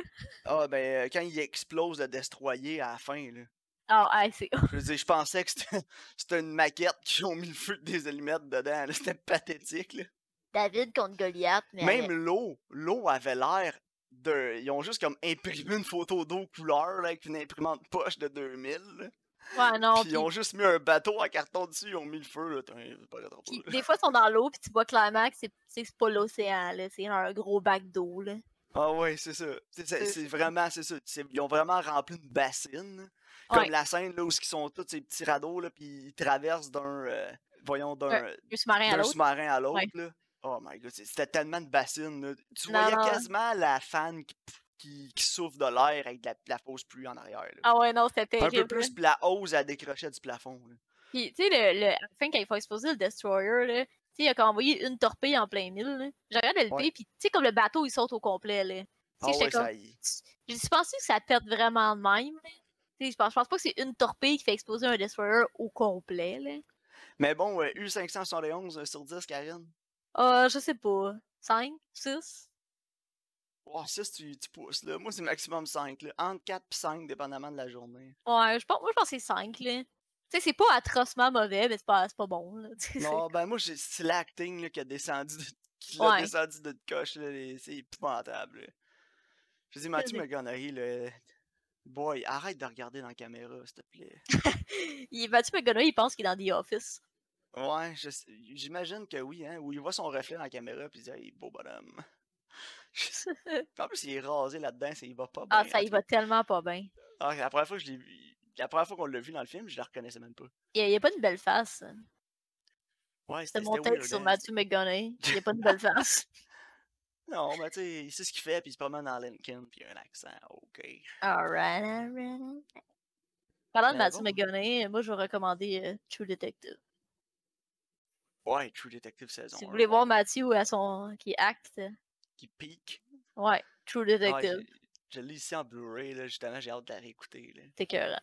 Ah, ben, quand il explose le destroyer à la fin, là. Ah, hey, c'est. Je veux dire, je pensais que c'était, c'était une maquette qui ont mis le feu des allumettes dedans, là. C'était pathétique, là. David contre Goliath, mais. Même l'eau, l'eau avait l'air de. Ils ont juste comme imprimé une photo d'eau couleur là, avec une imprimante poche de 2000. là. Ouais, non. Puis ils ont juste mis un bateau en carton dessus, ils ont mis le feu. Là. Pas des fois, ils sont dans l'eau, puis tu vois clairement que c'est c'est pas l'océan. C'est un gros bac d'eau. Ah ouais, c'est ça. C'est, vraiment, c'est ça. Ils ont vraiment rempli une bassine. Comme Ouais. la scène là, où ils sont tous ces petits radeaux, là, puis ils traversent d'un. euh, voyons, d'un, sous-marin à l'autre. sous-marin à l'autre. Ouais. Oh my god, c'était tellement de bassines. là. Tu Non, voyais non. quasiment la fan qui, qui, qui souffle de l'air avec de la, la fausse pluie en arrière. là. Ah ouais, non, c'était Un peu terrible. plus, puis la hausse, elle décrochait du plafond. là. Puis, tu sais, le, le, à la fin, quand il faut exposer le Destroyer, là, tu sais, il a comme envoyé une torpille en plein mille. J'ai regardé le Ouais. Puis tu sais, comme le bateau, il saute au complet, là. J'étais ouais, comme... dit, penses que ça pète vraiment de même, je pense, je pense pas que c'est une torpille qui fait exploser un Destroyer au complet, là. Mais bon, euh, U571 euh, sur 10, Karine. Ah, je sais pas. 5? 6? Oh, 6, tu, tu pousses, là. Moi, c'est maximum 5, là. Entre 4 et 5, dépendamment de la journée. Ouais, je pense, moi, je pense que c'est 5, là. Tu sais, c'est pas atrocement mauvais, mais c'est pas, bon, là. Non, ben moi, j'ai- c'est l'acting là, qui a descendu de, qui descendu de coche, là. C'est épouvantable, là. Je dis, Mathieu McConaughey, là. Boy, arrête de regarder dans la caméra, s'il te plaît. il, Mathieu McConaughey, il pense qu'il est dans The Office. Ouais, j'imagine que oui, hein. Où il voit son reflet dans la caméra, puis il dit, hey, beau bonhomme. En plus, il est rasé là-dedans, ça y va pas bien. ah, ça y va tellement pas bien. Ah, la première fois que je l'ai vu, la première fois qu'on l'a vu dans le film, je la reconnaissais même pas. Il n'y a, pas une belle face. Ouais, C'était mon weird, sur hein. Matthew McConaughey. Il n'y a pas une belle face. Non, mais tu sais, il sait ce qu'il fait, puis il se promène dans Lincoln, puis il a un accent, ok. Alright, alright. Parlant de Matthew bon. Moi, je vais recommander euh, True Detective. Ouais, True Detective saison Si vous 1, voulez voir Matthew à son... qui acte, Qui pique. ouais, True Ah, Detective. je l'ai ici en Blu-ray, là, justement, j'ai hâte de la réécouter. C'est écœurant.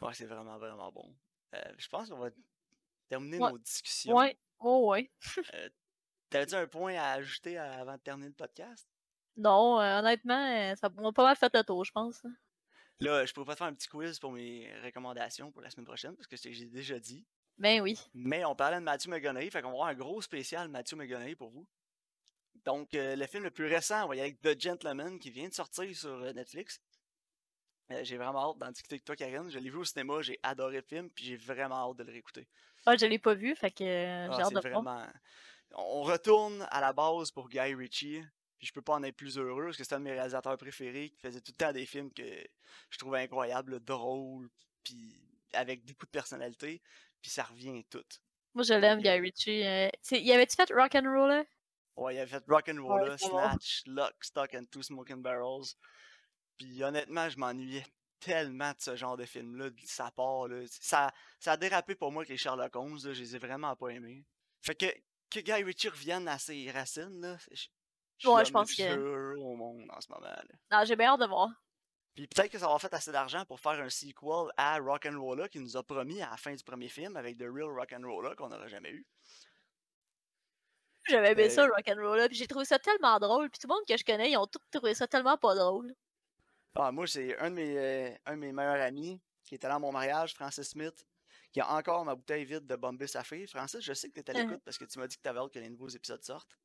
Ouais, c'est vraiment, vraiment bon. Euh, je pense qu'on va terminer Ouais. nos discussions. Ouais, oh ouais. T'avais-tu un point à ajouter avant de terminer le podcast? Non, euh, honnêtement, euh, ça on a pas mal fait le tour, je pense. hein. Là, je pourrais pas te faire un petit quiz pour mes recommandations pour la semaine prochaine, parce que j'ai déjà dit. Ben oui. Mais on parlait de Matthew McConaughey, fait qu'on va avoir un gros spécial Matthew McConaughey pour vous. Donc, euh, le film le plus récent, on va y aller avec The Gentleman, qui vient de sortir sur euh, Netflix. Euh, j'ai vraiment hâte d'en discuter avec toi, Karine. Je l'ai vu au cinéma, j'ai adoré le film, puis j'ai vraiment hâte de le réécouter. Ah, je l'ai pas vu, fait que euh, Ah, j'ai hâte de vraiment... On retourne à la base pour Guy Ritchie, puis je peux pas en être plus heureux, parce que c'est un de mes réalisateurs préférés, qui faisait tout le temps des films que je trouvais incroyables, drôles, puis avec beaucoup de personnalité, puis ça revient tout. Moi, je l'aime, Guy Ritchie. euh, y avait-tu fait Rock'n'Roller? Ouais, il avait fait Rock'n'Roller, Ouais, c'est bon. Snatch, Lock, Stock and Two Smoking Barrels. Puis honnêtement, je m'ennuyais tellement de ce genre de film-là, de sa part. Là. Ça, ça a dérapé pour moi avec les Sherlock Holmes, là, je les ai vraiment pas aimés. Fait que, que Guy Ritchie revienne à ses racines, là, je Ouais, je pense plus que- heureux au monde en ce moment. Là. Non, j'ai bien hâte de voir. Puis peut-être que ça va faire assez d'argent pour faire un sequel à Rock'n'Roller qui nous a promis à la fin du premier film avec The Real Rock'n'Roller qu'on n'aura jamais eu. J'avais aimé Euh, ça, Rock'n'Roller, puis j'ai trouvé ça tellement drôle, puis tout le monde que je connais, ils ont tous trouvé ça tellement pas drôle. Ah, moi, c'est un, de mes, euh, un de mes meilleurs amis qui était là à mon mariage, Francis Smith, qui a encore ma bouteille vide de Bombay sa fille. Francis, je sais que tu étais à l'écoute parce que tu m'as dit que tu avais hâte que les nouveaux épisodes sortent.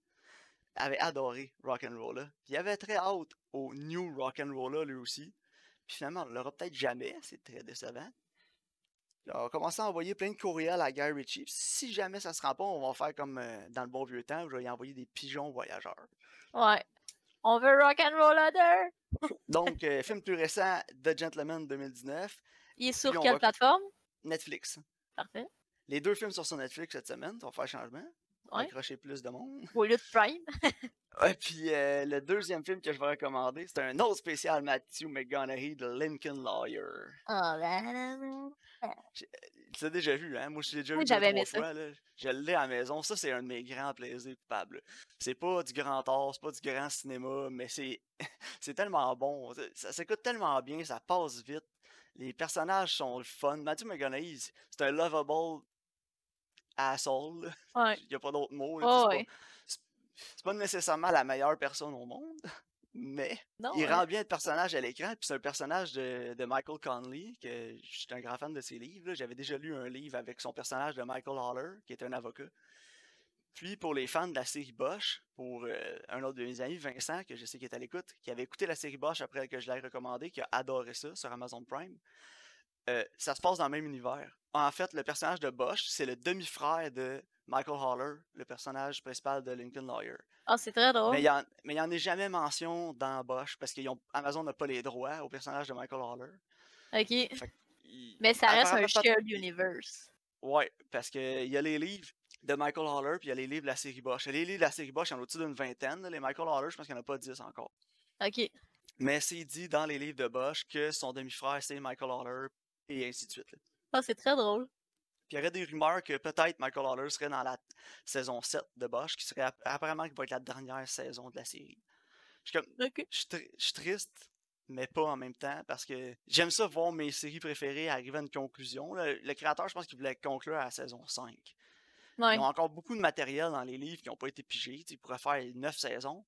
avait adoré Rock'n'Roller. Puis il avait très hâte au New Rock'n'Roller lui aussi. Puis finalement, on l'aura peut-être jamais. C'est très décevant. Là, on a commencé à envoyer plein de courriels à Guy Ritchie. Si jamais ça se rend pas, on va faire comme euh, dans le bon vieux temps où je vais envoyer des pigeons voyageurs. Ouais. On veut Rock'n'Roller! Donc, euh, film plus récent, The Gentleman 2019. Il est sur quelle plateforme? Netflix. Parfait. Les deux films sont sur Netflix cette semaine. On va faire changement. Va accrocher plus de monde. Au lieu de Prime. ouais, puis euh, le deuxième film que je vais recommander, c'est un autre spécial Matthew McGonaghy de Lincoln Lawyer. Oh, ben, tu l'as déjà vu, hein? Moi, je l'ai déjà vu deux, trois fois. Là. Je l'ai à la maison. Ça, c'est un de mes grands plaisirs coupables. C'est pas du grand art, c'est pas du grand cinéma, mais c'est c'est tellement bon. Ça, s'écoute tellement bien, ça passe vite. Les personnages sont le fun. Matthew McGonaghy, c'est un lovable asshole. Ouais. Il n'y a pas d'autre mot. Oh, c'est pas nécessairement la meilleure personne au monde mais il rend bien le personnage à l'écran. Puis c'est un personnage de, Michael Conley, que je suis un grand fan de ses livres. J'avais déjà lu un livre avec son personnage de Michael Haller, qui est un avocat. Puis pour les fans de la série Bosch, pour euh, un autre de mes amis, Vincent, que je sais qu'il est à l'écoute, qui avait écouté la série Bosch après que je l'ai recommandé, qui a adoré ça sur Amazon Prime, euh, ça se passe dans le même univers. En fait, le personnage de Bosch, c'est le demi-frère de Michael Haller, le personnage principal de Lincoln Lawyer. Ah, c'est très drôle. Mais il n'y en, a jamais mention dans Bosch parce qu'Amazon n'a pas les droits au personnage de Michael Haller. Ok. mais ça reste un shared universe. Ouais, parce qu'il y a les livres de Michael Haller puis il y a les livres de la série Bosch. Les livres de la série Bosch, il y en a au-dessus d'une vingtaine. Les Michael Haller, je pense qu'il n'y en a pas dix encore. Ok. Mais c'est dit dans les livres de Bosch que son demi-frère, c'est Michael Haller et ainsi de suite. Ah, c'est très drôle. Puis il y aurait des rumeurs que peut-être Michael Haller serait dans la saison 7 de Bosch, qui serait apparemment qui va être la dernière saison de la série. Je suis, triste, mais pas en même temps, parce que j'aime ça voir mes séries préférées arriver à une conclusion. Le, créateur, je pense qu'il voulait conclure à la saison 5. Ils ont encore beaucoup de matériel dans les livres qui n'ont pas été pigés. Ils pourraient faire 9 saisons.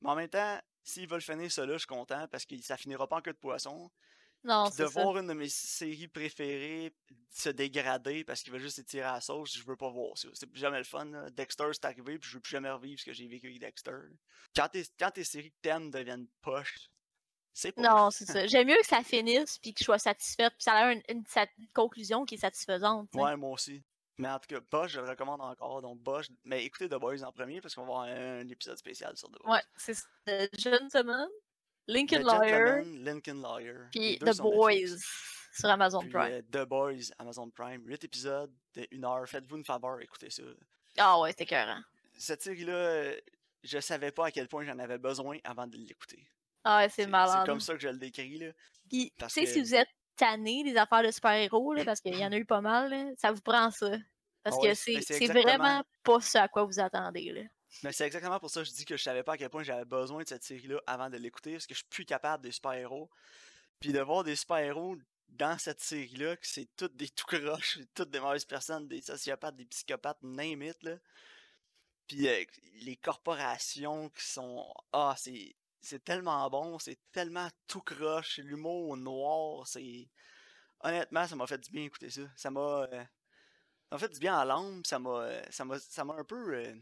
Mais en même temps, s'ils veulent finir cela, je suis content parce que ça finira pas en queue de poisson. Non, de voir une de mes séries préférées se dégrader parce qu'il va juste étirer à la sauce, je veux pas voir ça. C'est plus jamais le fun. Dexter, c'est arrivé, puis je veux plus jamais revivre ce que j'ai vécu avec Dexter. Quand tes, quand tes séries que t'aimes deviennent poches, c'est pas. Non, c'est ça. J'aime mieux que ça finisse puis que je sois satisfaite. Puis ça a une, une, conclusion qui est satisfaisante. Ouais, moi aussi. Mais en tout cas, Bosch, je le recommande encore. Donc, Bosch, mais écoutez The Boys en premier parce qu'on va avoir un, épisode spécial sur The Boys. Ouais, c'est Jeune Semaine. Lincoln Lawyer. Lincoln Lawyer. Puis The Boys sur Amazon Prime. Euh, The Boys, Amazon Prime. 8 épisodes de 1 heure. Faites-vous une faveur, écoutez ça. Ah ouais, c'était écœurant. Cette série-là, je savais pas à quel point j'en avais besoin avant de l'écouter. Ah ouais, c'est malade. C'est comme ça que je le décris. Là. Puis, tu sais, si vous êtes tanné des affaires de super-héros, parce qu'il y en a eu pas mal, ça vous prend ça. Parce ah que c'est vraiment pas ça à quoi vous attendez. Là. Mais c'est exactement pour ça que je dis que je savais pas à quel point j'avais besoin de cette série-là avant de l'écouter, parce que je suis plus capable des super-héros. Puis de voir des super-héros dans cette série-là, que c'est toutes des tout croches, toutes des mauvaises personnes, des sociopathes, des psychopathes, name it, là. Puis euh, les corporations qui sont. Ah, c'est. C'est tellement bon, c'est tellement tout croche, l'humour noir, c'est. Honnêtement, ça m'a fait du bien écouter ça. Ça m'a. Euh, ça m'a fait du bien à l'âme, ça m'a. Euh, ça m'a. Ça m'a un peu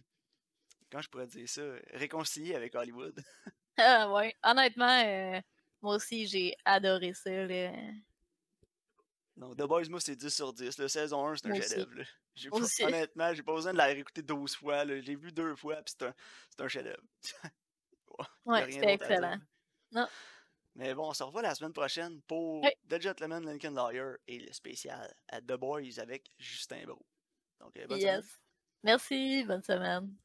comment je pourrais dire ça, réconcilié avec Hollywood? ah ouais, honnêtement, euh, moi aussi j'ai adoré ça. Là. Donc, The Boys, moi, c'est 10 sur 10. La saison 1, c'est un chef-d'œuvre. Honnêtement, j'ai pas besoin de la réécouter 12 fois. J'ai vu deux fois, puis c'est un, un chef-d'œuvre. ouais, c'était excellent. Non. Mais bon, on se revoit la semaine prochaine pour The Gentleman Lincoln Lawyer et le spécial à The Boys avec Justin Bro. Donc, euh, bonne yes. Merci, bonne semaine.